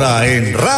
Ahora en Radio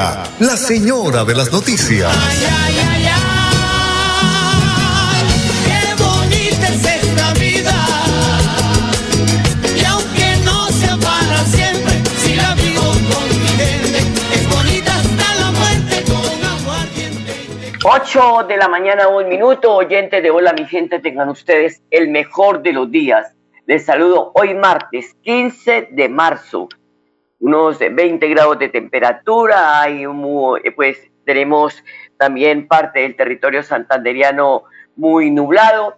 la señora de las noticias. Ay, ay, ay, ay, qué bonita es esta vida. Y aunque no sea para siempre, si la vivo con mi gente, es bonita hasta la muerte con aguardiente. 8 de la mañana, un minuto, oyentes de Hola mi gente, tengan ustedes el mejor de los días. Les saludo hoy martes 15 de marzo, unos 20 grados de temperatura, hay mu- eh, pues tenemos también parte del territorio santanderiano muy nublado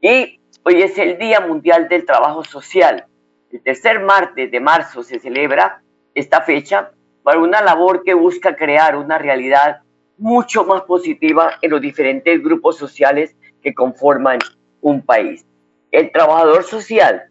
y hoy es el Día Mundial del Trabajo Social. El tercer martes de marzo se celebra esta fecha para una labor que busca crear una realidad mucho más positiva en los diferentes grupos sociales que conforman un país. El trabajador social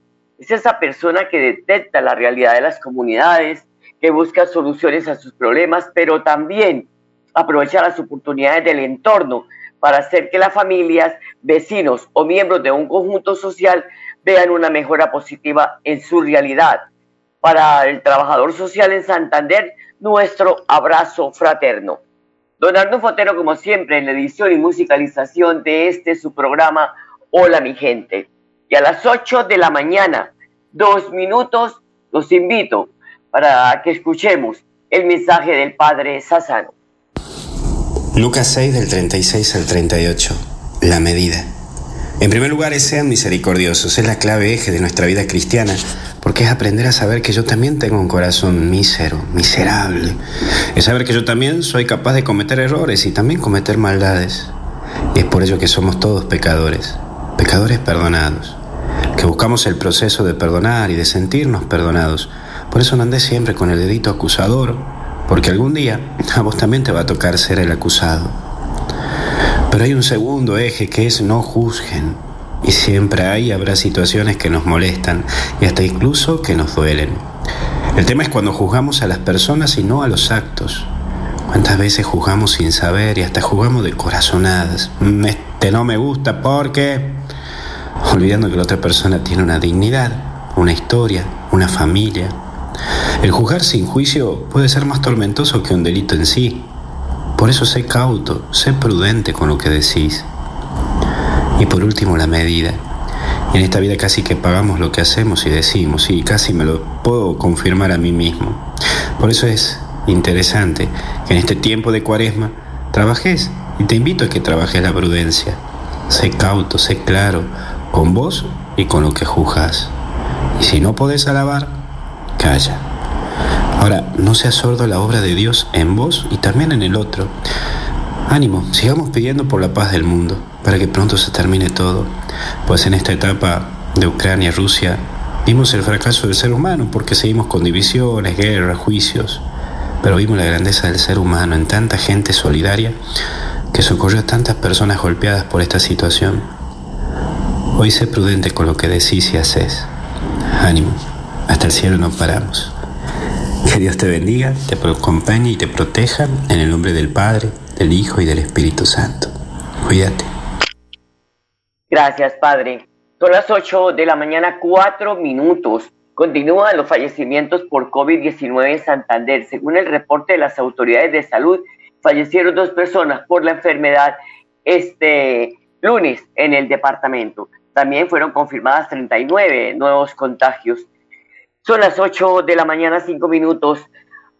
es esa persona que detecta la realidad de las comunidades, que busca soluciones a sus problemas, pero también aprovecha las oportunidades del entorno para hacer que las familias, vecinos o miembros de un conjunto social vean una mejora positiva en su realidad. Para el trabajador social en Santander, nuestro abrazo fraterno. Don Fotero, como siempre, en la edición y musicalización de este su programa Hola mi gente. Y a las 8 de la mañana, dos minutos, los invito para que escuchemos el mensaje del Padre Sassano. Lucas 6 del 36 al 38. La medida. En primer lugar, sean misericordiosos. Es la clave eje de nuestra vida cristiana, porque es aprender a saber que yo también tengo un corazón mísero, miserable. Es saber que yo también soy capaz de cometer errores y también cometer maldades. Y es por ello que somos todos pecadores, pecadores perdonados, que buscamos el proceso de perdonar y de sentirnos perdonados. Por eso no andés siempre con el dedito acusador, porque algún día a vos también te va a tocar ser el acusado. Pero hay un segundo eje que es no juzguen. Y siempre hay, habrá situaciones que nos molestan y hasta incluso que nos duelen. El tema es cuando juzgamos a las personas y no a los actos. ¿Cuántas veces juzgamos sin saber y hasta juzgamos de corazonadas? "Mm, Este no me gusta porque... Olvidando que la otra persona tiene una dignidad, una historia, una familia. El juzgar sin juicio puede ser más tormentoso que un delito en sí. Por eso sé cauto, sé prudente con lo que decís. Y por último, la medida. En esta vida casi que pagamos lo que hacemos y decimos, y casi me lo puedo confirmar a mí mismo. Por eso es interesante que en este tiempo de cuaresma trabajes, y te invito a que trabajes la prudencia. Sé cauto, sé claro, con vos y con lo que juzgas. Y si no podés alabar, calla. Ahora, no seas sordo la obra de Dios en vos y también en el otro. Ánimo, sigamos pidiendo por la paz del mundo, para que pronto se termine todo, pues en esta etapa de Ucrania-Rusia vimos el fracaso del ser humano porque seguimos con divisiones, guerras, juicios, pero vimos la grandeza del ser humano en tanta gente solidaria que socorrió a tantas personas golpeadas por esta situación. Hoy sé prudente con lo que decís y haces. Ánimo, hasta el cielo no paramos. Que Dios te bendiga, te acompañe y te proteja en el nombre del Padre, del Hijo y del Espíritu Santo. Cuídate. Gracias, Padre. Son las 8 de la mañana, 4 minutos. Continúan los fallecimientos por COVID-19 en Santander. Según el reporte de las autoridades de salud, fallecieron dos personas por la enfermedad este lunes en el departamento. También fueron confirmadas 39 nuevos contagios. Son las 8 de la mañana, 5 minutos.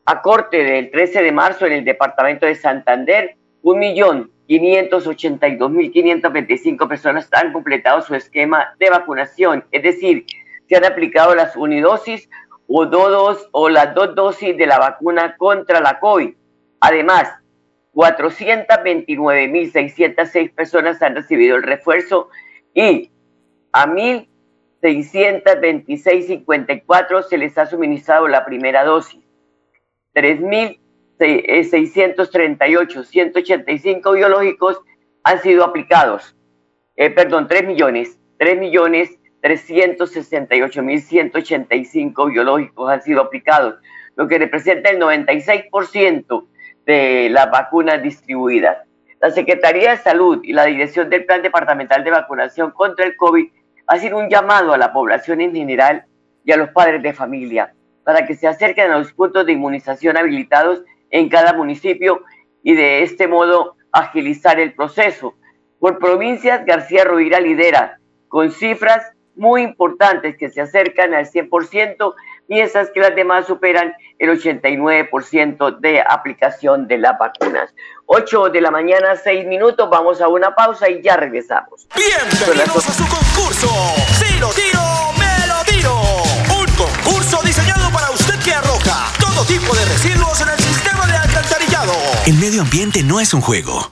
A corte del 13 de marzo en el departamento de Santander, 1.582.525 personas han completado su esquema de vacunación, es decir, se han aplicado las unidosis o, dos, o las dos dosis de la vacuna contra la COVID. Además, 429.606 personas han recibido el refuerzo y a 1.626.54 se les ha suministrado la primera dosis. 3.638, 185 biológicos han sido aplicados. Eh, perdón, 3 millones, 3 millones 368.185 biológicos han sido aplicados, lo que representa el 96% de las vacunas distribuidas. La Secretaría de Salud y la Dirección del Plan Departamental de Vacunación contra el COVID hacen un llamado a la población en general y a los padres de familia para que se acerquen a los puntos de inmunización habilitados en cada municipio y de este modo agilizar el proceso. Por provincias, García Rovira lidera con cifras muy importantes que se acercan al 100%, mientras que las demás superan el 89% de aplicación de las vacunas. 8 de la mañana, 6 minutos, vamos a una pausa y ya regresamos. Bienvenidos a su concurso. Si lo tiro, me lo tiro. Un concurso diseñado para usted que arroja todo tipo de residuos en el sistema de alcantarillado. El medio ambiente no es un juego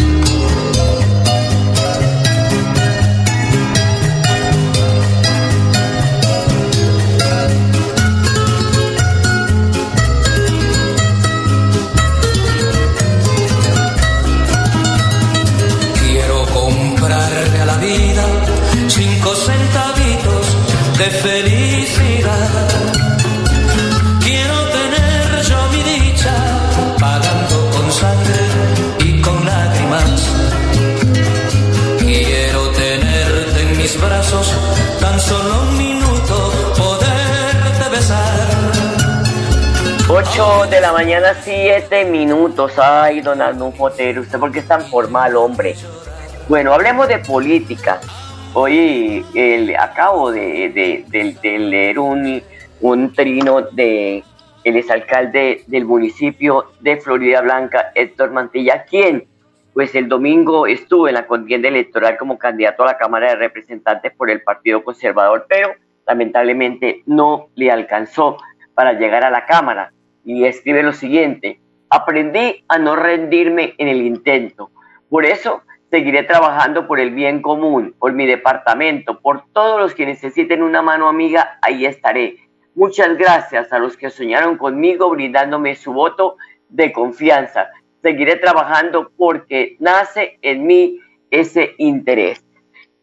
De felicidad. Quiero tener yo mi dicha, pagando con sangre y con lágrimas. Quiero tenerte en mis brazos, tan solo un minuto, poderte besar. 8 de la mañana, 7 minutos. Ay, don Arnulfo Fotero, ¿usted por qué es tan formal, hombre? Bueno, hablemos de política. Hoy el, acabo de, leer un, trino de el exalcalde del municipio de Florida Blanca, Héctor Mantilla, quien pues el domingo estuvo en la contienda electoral como candidato a la Cámara de Representantes por el Partido Conservador, pero lamentablemente no le alcanzó para llegar a la Cámara. Y escribe lo siguiente, aprendí a no rendirme en el intento. Por eso Seguiré trabajando por el bien común, por mi departamento, por todos los que necesiten una mano amiga, ahí estaré. Muchas gracias a los que soñaron conmigo brindándome su voto de confianza. Seguiré trabajando porque nace en mí ese interés.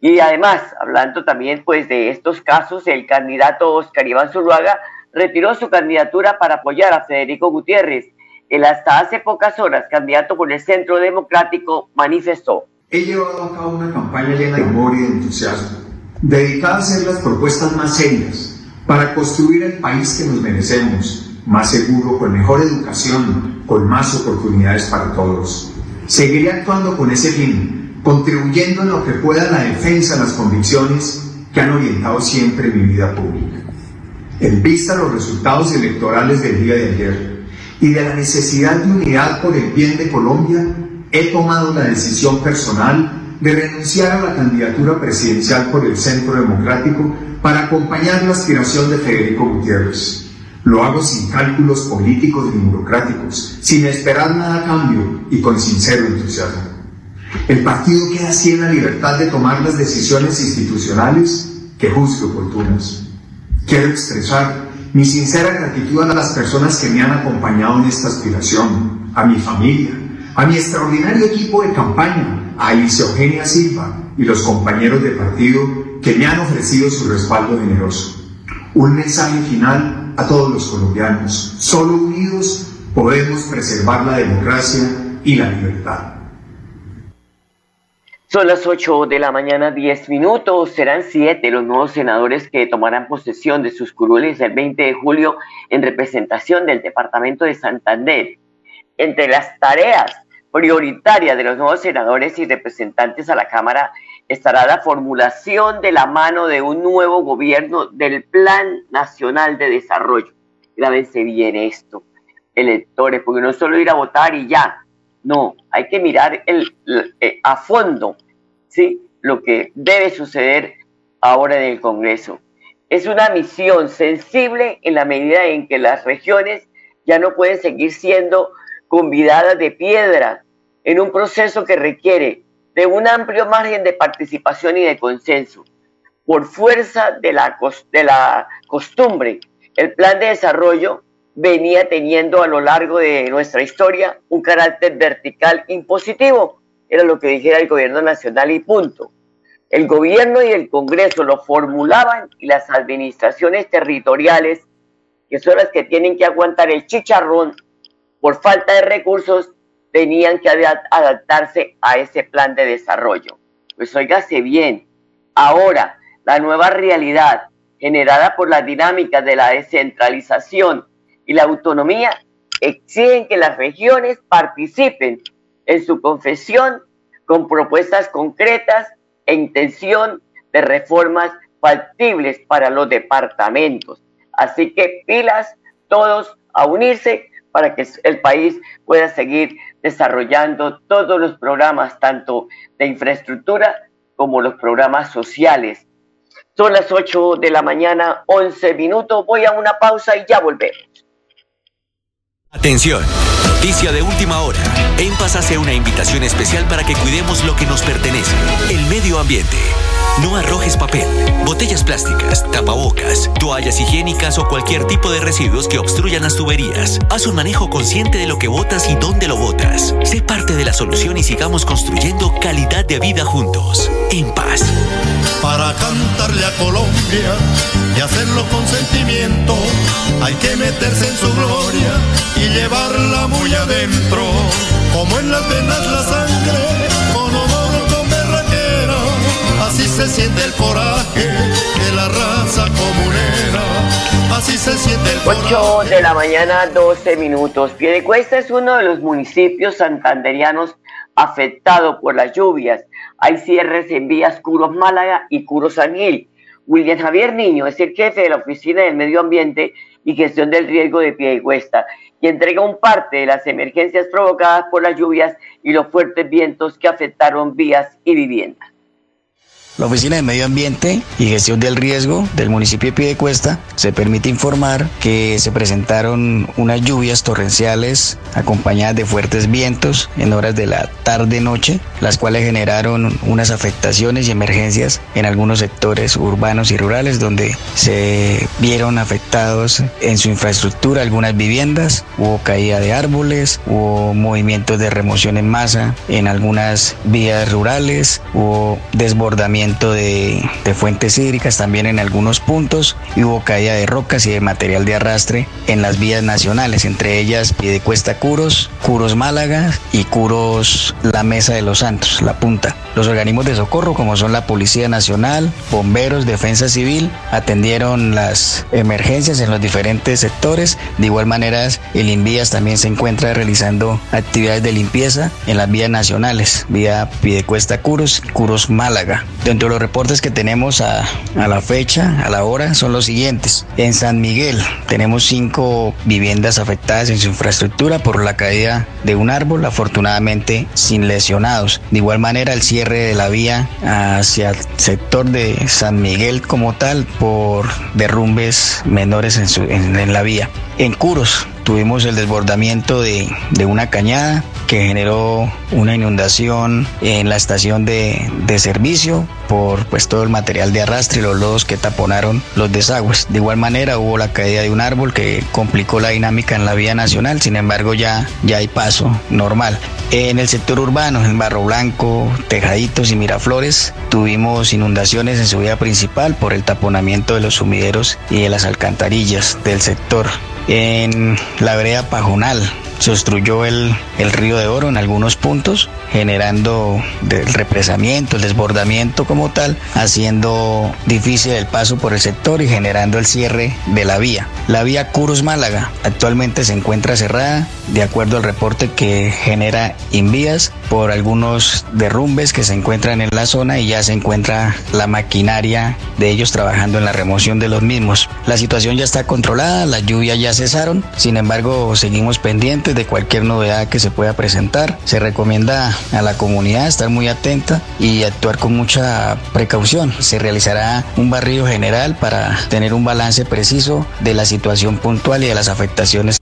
Y además, hablando también pues de estos casos, el candidato Oscar Iván Zuluaga retiró su candidatura para apoyar a Federico Gutiérrez. El hasta hace pocas horas candidato por el Centro Democrático manifestó. He llevado a cabo una campaña llena de amor y de entusiasmo, dedicada a hacer las propuestas más serias para construir el país que nos merecemos, más seguro, con mejor educación, con más oportunidades para todos. Seguiré actuando con ese fin, contribuyendo en lo que pueda a la defensa de las convicciones que han orientado siempre mi vida pública. En vista de los resultados electorales del día de ayer y de la necesidad de unidad por el bien de Colombia, he tomado la decisión personal de renunciar a la candidatura presidencial por el Centro Democrático para acompañar la aspiración de Federico Gutiérrez. Lo hago sin cálculos políticos ni burocráticos, sin esperar nada a cambio y con sincero entusiasmo. El partido queda así en la libertad de tomar las decisiones institucionales que juzgue oportunas. Quiero expresar mi sincera gratitud a las personas que me han acompañado en esta aspiración, a mi familia, a mi extraordinario equipo de campaña, a Alicia Eugenia Silva y los compañeros de partido que me han ofrecido su respaldo generoso. Un mensaje final a todos los colombianos. Solo unidos podemos preservar la democracia y la libertad. Son las 8 de la mañana, 10 minutos. Serán 7 los nuevos senadores que tomarán posesión de sus curules el 20 de julio en representación del Departamento de Santander. Entre las tareas prioritaria de los nuevos senadores y representantes a la Cámara estará la formulación de la mano de un nuevo gobierno del Plan Nacional de Desarrollo. Grábense bien esto, electores, porque no solo ir a votar y ya, no, hay que mirar el, eh, a fondo ¿sí? lo que debe suceder ahora en el Congreso. Es una misión sensible en la medida en que las regiones ya no pueden seguir siendo convidadas de piedra en un proceso que requiere de un amplio margen de participación y de consenso. Por fuerza de la, de la costumbre, el plan de desarrollo venía teniendo a lo largo de nuestra historia un carácter vertical impositivo. Era lo que dijera el gobierno nacional y punto. El gobierno y el Congreso lo formulaban y las administraciones territoriales, que son las que tienen que aguantar el chicharrón por falta de recursos, tenían que adaptarse a ese plan de desarrollo. Pues óigase bien, ahora la nueva realidad generada por las dinámicas de la descentralización y la autonomía exigen que las regiones participen en su confesión con propuestas concretas e intención de reformas factibles para los departamentos. Así que pilas todos a unirse para que el país pueda seguir desarrollando todos los programas, tanto de infraestructura como los programas sociales. Son las 8 de la mañana, 11 minutos. Voy a una pausa y ya volvemos. Atención, noticia de última hora. En Paz hace una invitación especial para que cuidemos lo que nos pertenece, el medio ambiente. No arrojes papel, botellas plásticas, tapabocas, toallas higiénicas o cualquier tipo de residuos que obstruyan las tuberías. Haz un manejo consciente de lo que botas y dónde lo botas. Sé parte de la solución y sigamos construyendo calidad de vida juntos. En paz. Para cantarle a Colombia y hacerlo con sentimiento, hay que meterse en su gloria y llevarla muy adentro. Como en las venas la sangre, se siente el coraje de la raza comunera. Así se siente el coraje. 8 de la mañana, 12 minutos. Piedecuesta es uno de los municipios santanderianos afectado por las lluvias. Hay cierres en vías Curos Málaga y Curos San Gil. William Javier Niño es el jefe de la Oficina del Medio Ambiente y Gestión del Riesgo de Piedecuesta y entrega un parte de las emergencias provocadas por las lluvias y los fuertes vientos que afectaron vías y viviendas. La Oficina de Medio Ambiente y Gestión del Riesgo del municipio de Piedecuesta se permite informar que se presentaron unas lluvias torrenciales acompañadas de fuertes vientos en horas de la tarde-noche, las cuales generaron unas afectaciones y emergencias en algunos sectores urbanos y rurales donde se vieron afectados en su infraestructura algunas viviendas, hubo caída de árboles, hubo movimientos de remoción en masa en algunas vías rurales, hubo desbordamiento de, fuentes hídricas también en algunos puntos y hubo caída de rocas y de material de arrastre en las vías nacionales, entre ellas Piedecuesta Curos, Curos Málaga y Curos La Mesa de los Santos, La Punta. Los organismos de socorro como son la Policía Nacional, Bomberos, Defensa Civil atendieron las emergencias en los diferentes sectores. De igual manera el INVIAS también se encuentra realizando actividades de limpieza en las vías nacionales, vía Piedecuesta Curos, Curos Málaga. Los reportes que tenemos a, a, la fecha, a la hora, son los siguientes. En San Miguel tenemos cinco viviendas afectadas en su infraestructura por la caída de un árbol, afortunadamente sin lesionados. De igual manera, el cierre de la vía hacia el sector de San Miguel como tal por derrumbes menores en, su, en la vía. En Curos tuvimos el desbordamiento de, de, una cañada que generó una inundación en la estación de, de, servicio por pues todo el material de arrastre y los lodos que taponaron los desagües. De igual manera hubo la caída de un árbol que complicó la dinámica en la vía nacional, sin embargo ya, ya hay paso normal. En el sector urbano, en Barro Blanco, Tejaditos y Miraflores, tuvimos inundaciones en su vía principal por el taponamiento de los sumideros y de las alcantarillas del sector en la vereda Pajonal. Se obstruyó el, el, río de Oro en algunos puntos, generando el represamiento, el desbordamiento como tal, haciendo difícil el paso por el sector y generando el cierre de la vía. La vía Curus Málaga actualmente se encuentra cerrada, de acuerdo al reporte que genera Invías, por algunos derrumbes que se encuentran en la zona y ya se encuentra la maquinaria de ellos trabajando en la remoción de los mismos. La situación ya está controlada, las lluvias ya cesaron, sin embargo seguimos pendientes de cualquier novedad que se pueda presentar. Se recomienda a la comunidad estar muy atenta y actuar con mucha precaución. Se realizará un barrido general para tener un balance preciso de la situación puntual y de las afectaciones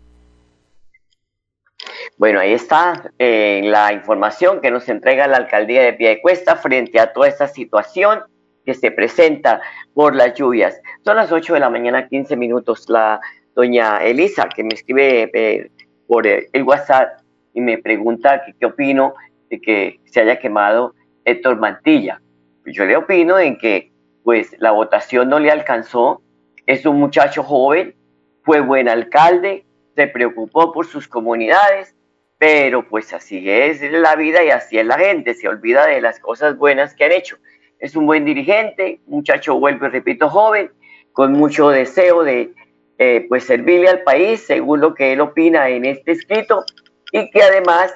bueno, ahí está eh, la información que nos entrega la alcaldía de Piedecuesta frente a toda esta situación que se presenta por las lluvias. Son las 8 de la mañana, 15 minutos. La doña Elisa, que me escribe eh, por el WhatsApp y me pregunta qué opino de que se haya quemado Héctor Mantilla. Yo le opino en que pues la votación no le alcanzó. Es un muchacho joven, fue buen alcalde, se preocupó por sus comunidades, pero pues así es la vida y así es la gente, se olvida de las cosas buenas que han hecho. Es un buen dirigente, muchacho, vuelvo repito, joven, con mucho deseo de eh, pues servirle al país, según lo que él opina en este escrito, y que además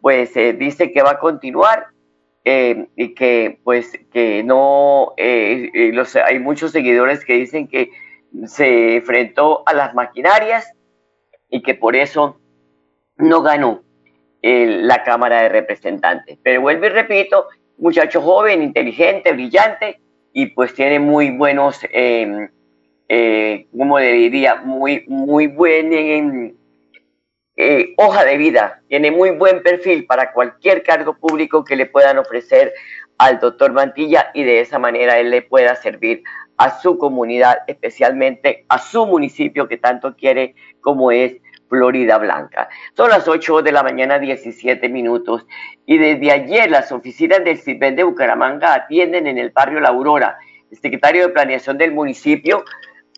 pues eh, dice que va a continuar eh, y que pues que no, los, hay muchos seguidores que dicen que se enfrentó a las maquinarias y que por eso no ganó la Cámara de Representantes. Pero vuelvo y repito, muchacho joven, inteligente, brillante y pues tiene muy buenos, eh, eh, como le diría, muy, muy buen em, eh, hoja de vida, tiene muy buen perfil para cualquier cargo público que le puedan ofrecer al doctor Mantilla y de esa manera él le pueda servir a su comunidad, especialmente a su municipio que tanto quiere como es Florida Blanca. Son las 8 de la mañana, 17 minutos. Y desde ayer las oficinas del CIPEN de Bucaramanga atienden en el barrio La Aurora. El secretario de Planeación del municipio,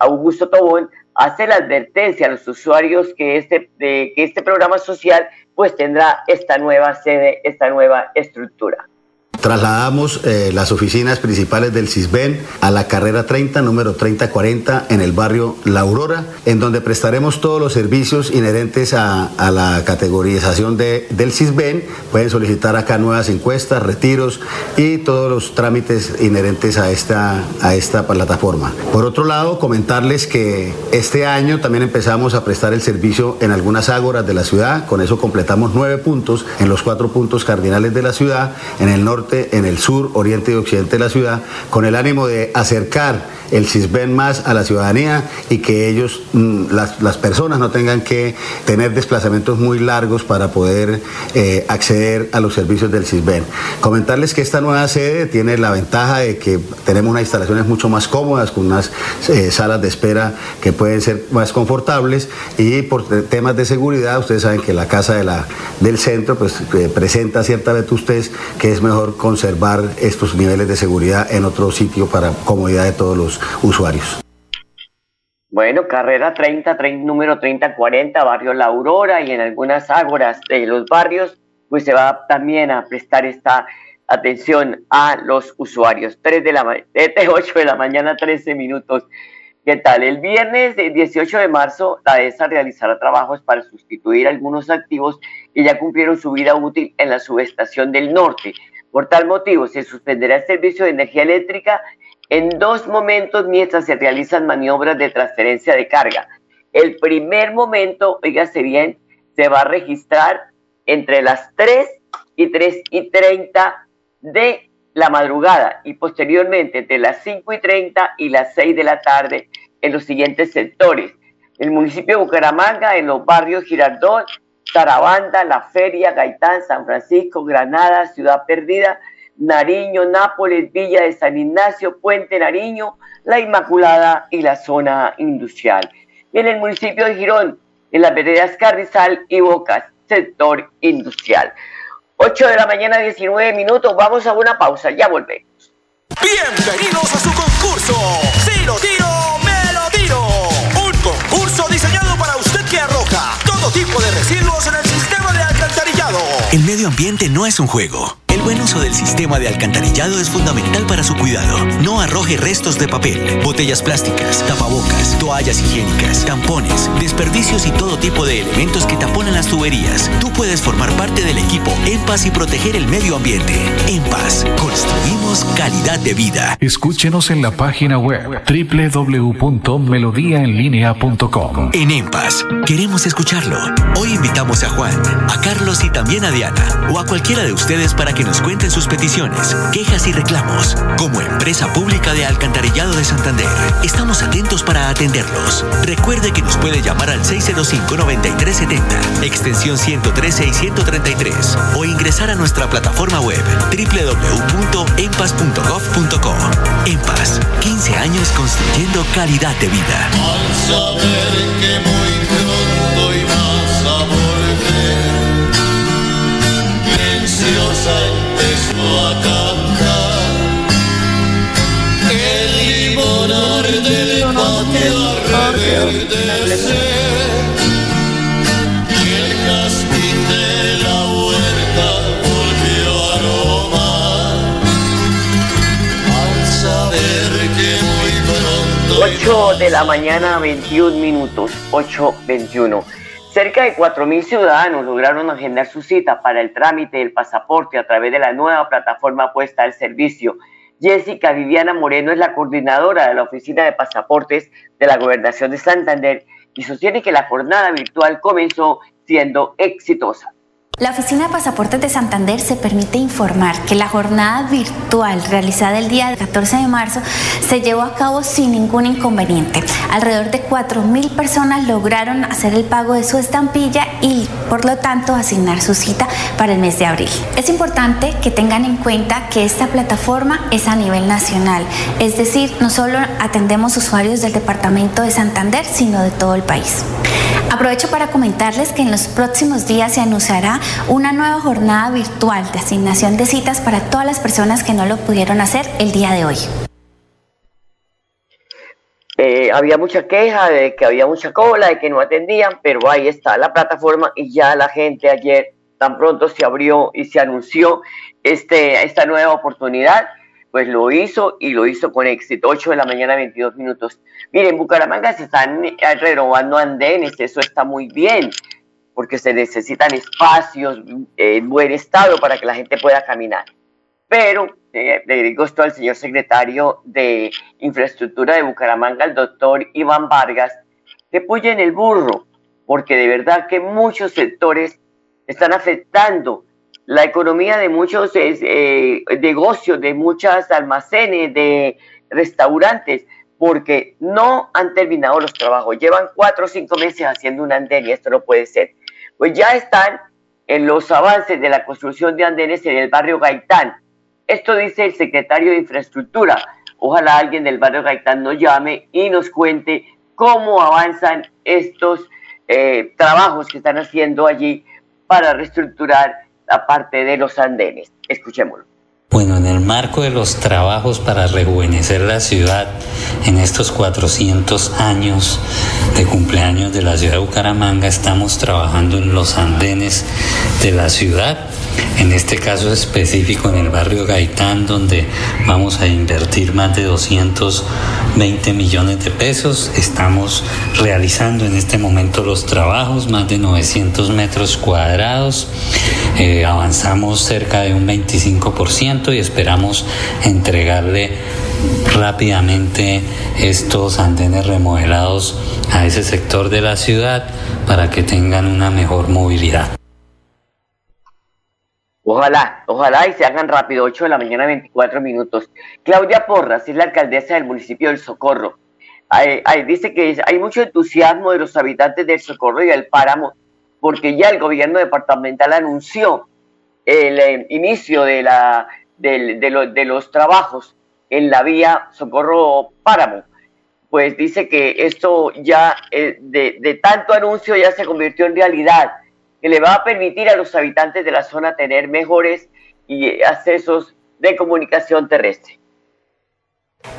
Augusto Tobón, hace la advertencia a los usuarios que este, de, que este programa social pues tendrá esta nueva sede, esta nueva estructura. Trasladamos eh, las oficinas principales del CISBEN a la carrera 30, número 3040, en el barrio La Aurora, en donde prestaremos todos los servicios inherentes a, la categorización de, del CISBEN. Pueden solicitar acá nuevas encuestas, retiros y todos los trámites inherentes a esta, a esta plataforma. Por otro lado, comentarles que este año también empezamos a prestar el servicio en algunas ágoras de la ciudad. Con eso completamos nueve puntos en los cuatro puntos cardinales de la ciudad, en el norte en el sur, oriente y occidente de la ciudad, con el ánimo de acercar el CISBEN más a la ciudadanía y que ellos, mm, las, personas no tengan que tener desplazamientos muy largos para poder eh, acceder a los servicios del CISBEN. Comentarles que esta nueva sede tiene la ventaja de que tenemos unas instalaciones mucho más cómodas, con unas eh, salas de espera que pueden ser más confortables y por temas de seguridad, ustedes saben que la casa de la, del centro pues, eh, presenta cierta vetustez que es mejor conservar estos niveles de seguridad en otro sitio para comodidad de todos los usuarios. Bueno, carrera 30, número 3040, barrio La Aurora y en algunas ágoras de los barrios, pues se va también a prestar esta atención a los usuarios. 3 de la 8 de la mañana, 13 minutos. ¿Qué tal? El viernes 18 de marzo, la ESA realizará trabajos para sustituir algunos activos que ya cumplieron su vida útil en la subestación del norte. Por tal motivo, se suspenderá el servicio de energía eléctrica en dos momentos mientras se realizan maniobras de transferencia de carga. El primer momento, oígase bien, se va a registrar entre las 3 y 3 y 30 de la madrugada y posteriormente entre las 5 y 30 y las 6 de la tarde en los siguientes sectores. El municipio de Bucaramanga, en los barrios Girardot, Tarabanda, La Feria, Gaitán, San Francisco, Granada, Ciudad Perdida, Nariño, Nápoles, Villa de San Ignacio, Puente Nariño, La Inmaculada y la zona industrial. Y en el municipio de Girón, en las veredas Carrizal y Bocas, sector industrial. 8 de la mañana, 19 minutos. Vamos a una pausa, ya volvemos. Bienvenidos a su concurso. Si lo tiro, me lo tiro. Un concurso diseñado para usted que arroja todo tipo de residuos en el sistema de alcantarillado. El medio ambiente no es un juego buen uso del sistema de alcantarillado es fundamental para su cuidado. No arroje restos de papel, botellas plásticas, tapabocas, toallas higiénicas, tampones, desperdicios y todo tipo de elementos que taponan las tuberías. Tú puedes formar parte del equipo En Paz y proteger el medio ambiente. En Paz, construimos calidad de vida. Escúchenos en la página web www.melodiaenlinea.com. En En Paz, queremos escucharlo. Hoy invitamos a Juan, a Carlos y también a Diana o a cualquiera de ustedes para que nos cuenten sus peticiones, quejas y reclamos. Como empresa pública de Alcantarillado de Santander, estamos atentos para atenderlos. Recuerde que nos puede llamar al 605-9370, extensión 113 y 133 o ingresar a nuestra plataforma web www.empas.gov.co. En Paz, 15 años construyendo calidad de vida. Al saber que muy pronto ibas a volver, empezó a cantar. El limonar del patio a reverdecer. Y el jazmín de la huerta volvió a aromar. Al saber que muy pronto 8 de la mañana, 21 minutos, 8.21. Cerca de 4.000 ciudadanos lograron agendar su cita para el trámite del pasaporte a través de la nueva plataforma puesta al servicio. Jessica Viviana Moreno es la coordinadora de la Oficina de Pasaportes de la Gobernación de Santander y sostiene que la jornada virtual comenzó siendo exitosa. La Oficina de Pasaportes de Santander se permite informar que la jornada virtual realizada el día 14 de marzo se llevó a cabo sin ningún inconveniente. Alrededor de 4.000 personas lograron hacer el pago de su estampilla y por lo tanto asignar su cita para el mes de abril. Es importante que tengan en cuenta que esta plataforma es a nivel nacional, es decir, no solo atendemos usuarios del departamento de Santander, sino de todo el país. Aprovecho para comentarles que en los próximos días se anunciará una nueva jornada virtual de asignación de citas para todas las personas que no lo pudieron hacer el día de hoy. Eh, había mucha queja de que había mucha cola, de que no atendían, pero ahí está la plataforma y ya la gente ayer tan pronto se abrió y se anunció este, esta nueva oportunidad, pues lo hizo y lo hizo con éxito. 8 de la mañana, 22 minutos. Miren, en Bucaramanga se están eh, renovando andenes, eso está muy bien, porque se necesitan espacios eh, en buen estado para que la gente pueda caminar. Pero eh, le digo esto al señor secretario de Infraestructura de Bucaramanga, el doctor Iván Vargas, que en el burro, porque de verdad que muchos sectores están afectando la economía de muchos eh, negocios, de muchos almacenes, de restaurantes, porque no han terminado los trabajos. Llevan cuatro o cinco meses haciendo un andén y esto no puede ser. Pues ya están en los avances de la construcción de andenes en el barrio Gaitán. Esto dice el secretario de Infraestructura. Ojalá alguien del barrio Gaitán nos llame y nos cuente cómo avanzan estos eh, trabajos que están haciendo allí para reestructurar la parte de los andenes. Escuchémoslo. En el marco de los trabajos para rejuvenecer la ciudad en estos 400 años de cumpleaños de la ciudad de Bucaramanga, estamos trabajando en los andenes de la ciudad. En este caso específico en el barrio Gaitán, donde vamos a invertir más de 220 millones de pesos. Estamos realizando en este momento los trabajos, más de 900 metros cuadrados. Eh, avanzamos cerca de un 25% y esperamos entregarle rápidamente estos andenes remodelados a ese sector de la ciudad para que tengan una mejor movilidad. Ojalá, ojalá y se hagan rápido, 8 de la mañana, 24 minutos. Claudia Porras es la alcaldesa del municipio del Socorro. Dice que hay mucho entusiasmo de los habitantes del Socorro y del Páramo, porque ya el gobierno departamental anunció el eh, inicio de, la, de, lo- de los trabajos en la vía Socorro Páramo. Pues dice que esto ya, eh, de, de tanto anuncio, ya se convirtió en realidad que le va a permitir a los habitantes de la zona tener mejores y, accesos de comunicación terrestre.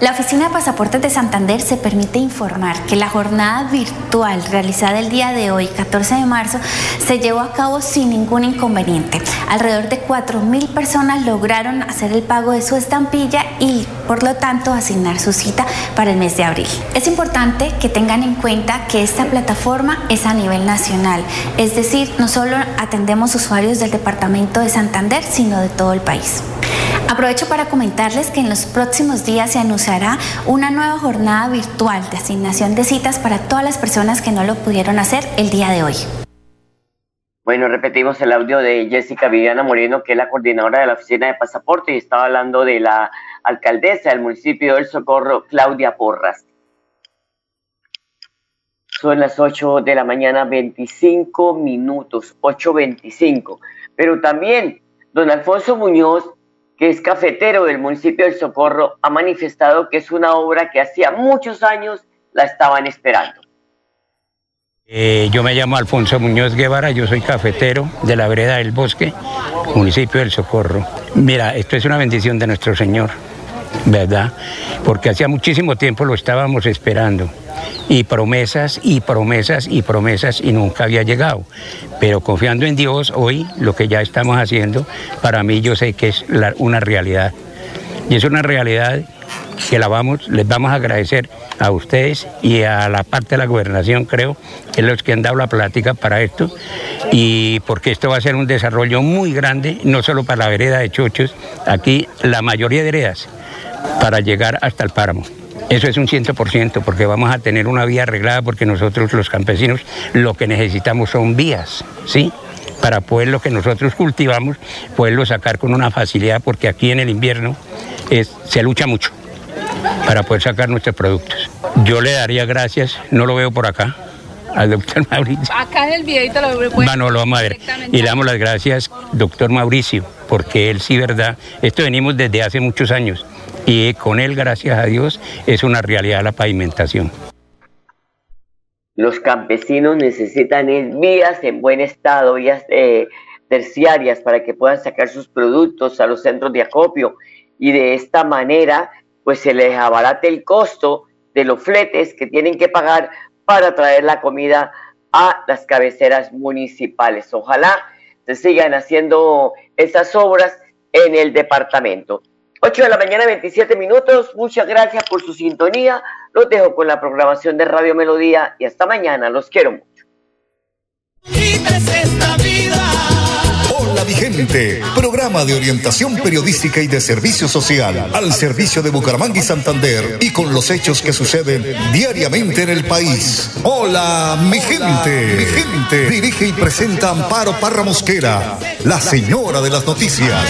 La Oficina de Pasaportes de Santander se permite informar que la jornada virtual realizada el día de hoy, 14 de marzo, se llevó a cabo sin ningún inconveniente. Alrededor de 4.000 personas lograron hacer el pago de su estampilla y, por lo tanto, asignar su cita para el mes de abril. Es importante que tengan en cuenta que esta plataforma es a nivel nacional, es decir, no solo atendemos usuarios del departamento de Santander, sino de todo el país. Aprovecho para comentarles que en los próximos días se anunciará una nueva jornada virtual de asignación de citas para todas las personas que no lo pudieron hacer el día de hoy. Bueno, repetimos el audio de Jessica Viviana Moreno, que es la coordinadora de la Oficina de Pasaporte, y estaba hablando de la alcaldesa del municipio del Socorro, Claudia Porras. Son las 8 de la mañana, 25 minutos, 8.25. Pero también don Alfonso Muñoz que es cafetero del municipio del Socorro, ha manifestado que es una obra que hacía muchos años la estaban esperando. Eh, yo me llamo Alfonso Muñoz Guevara, yo soy cafetero de la vereda del Bosque, municipio del Socorro. Mira, esto es una bendición de nuestro Señor, ¿verdad? Porque hacía muchísimo tiempo lo estábamos esperando y promesas y promesas y promesas y nunca había llegado. Pero confiando en Dios, hoy lo que ya estamos haciendo, para mí yo sé que es una realidad. Y es una realidad que la vamos, les vamos a agradecer a ustedes y a la parte de la gobernación, creo, que es los que han dado la plática para esto, y porque esto va a ser un desarrollo muy grande, no solo para la vereda de Chochos, aquí la mayoría de heredas, para llegar hasta el páramo. Eso es un 100% porque vamos a tener una vía arreglada porque nosotros los campesinos lo que necesitamos son vías, ¿sí? Para poder lo que nosotros cultivamos, poderlo sacar con una facilidad porque aquí en el invierno es, se lucha mucho para poder sacar nuestros productos. Yo le daría gracias, no lo veo por acá, al doctor Mauricio. Acá en el videito lo veo. Bueno, lo vamos a ver. Y le damos las gracias, doctor Mauricio, porque él sí, verdad, esto venimos desde hace muchos años y con él, gracias a Dios, es una realidad la pavimentación. Los campesinos necesitan vías en buen estado, vías eh, terciarias para que puedan sacar sus productos a los centros de acopio y de esta manera pues se les abarate el costo de los fletes que tienen que pagar para traer la comida a las cabeceras municipales. Ojalá se sigan haciendo esas obras en el departamento. 8 de la mañana, 27 minutos. Muchas gracias por su sintonía. Los dejo con la programación de Radio Melodía y hasta mañana. Los quiero mucho. Hola Vigente, programa de orientación periodística y de servicio social al servicio de Bucaramanga y Santander y con los hechos que suceden diariamente en el país. Hola mi gente, mi gente. Dirige y presenta Amparo Parra Mosquera, la señora de las noticias.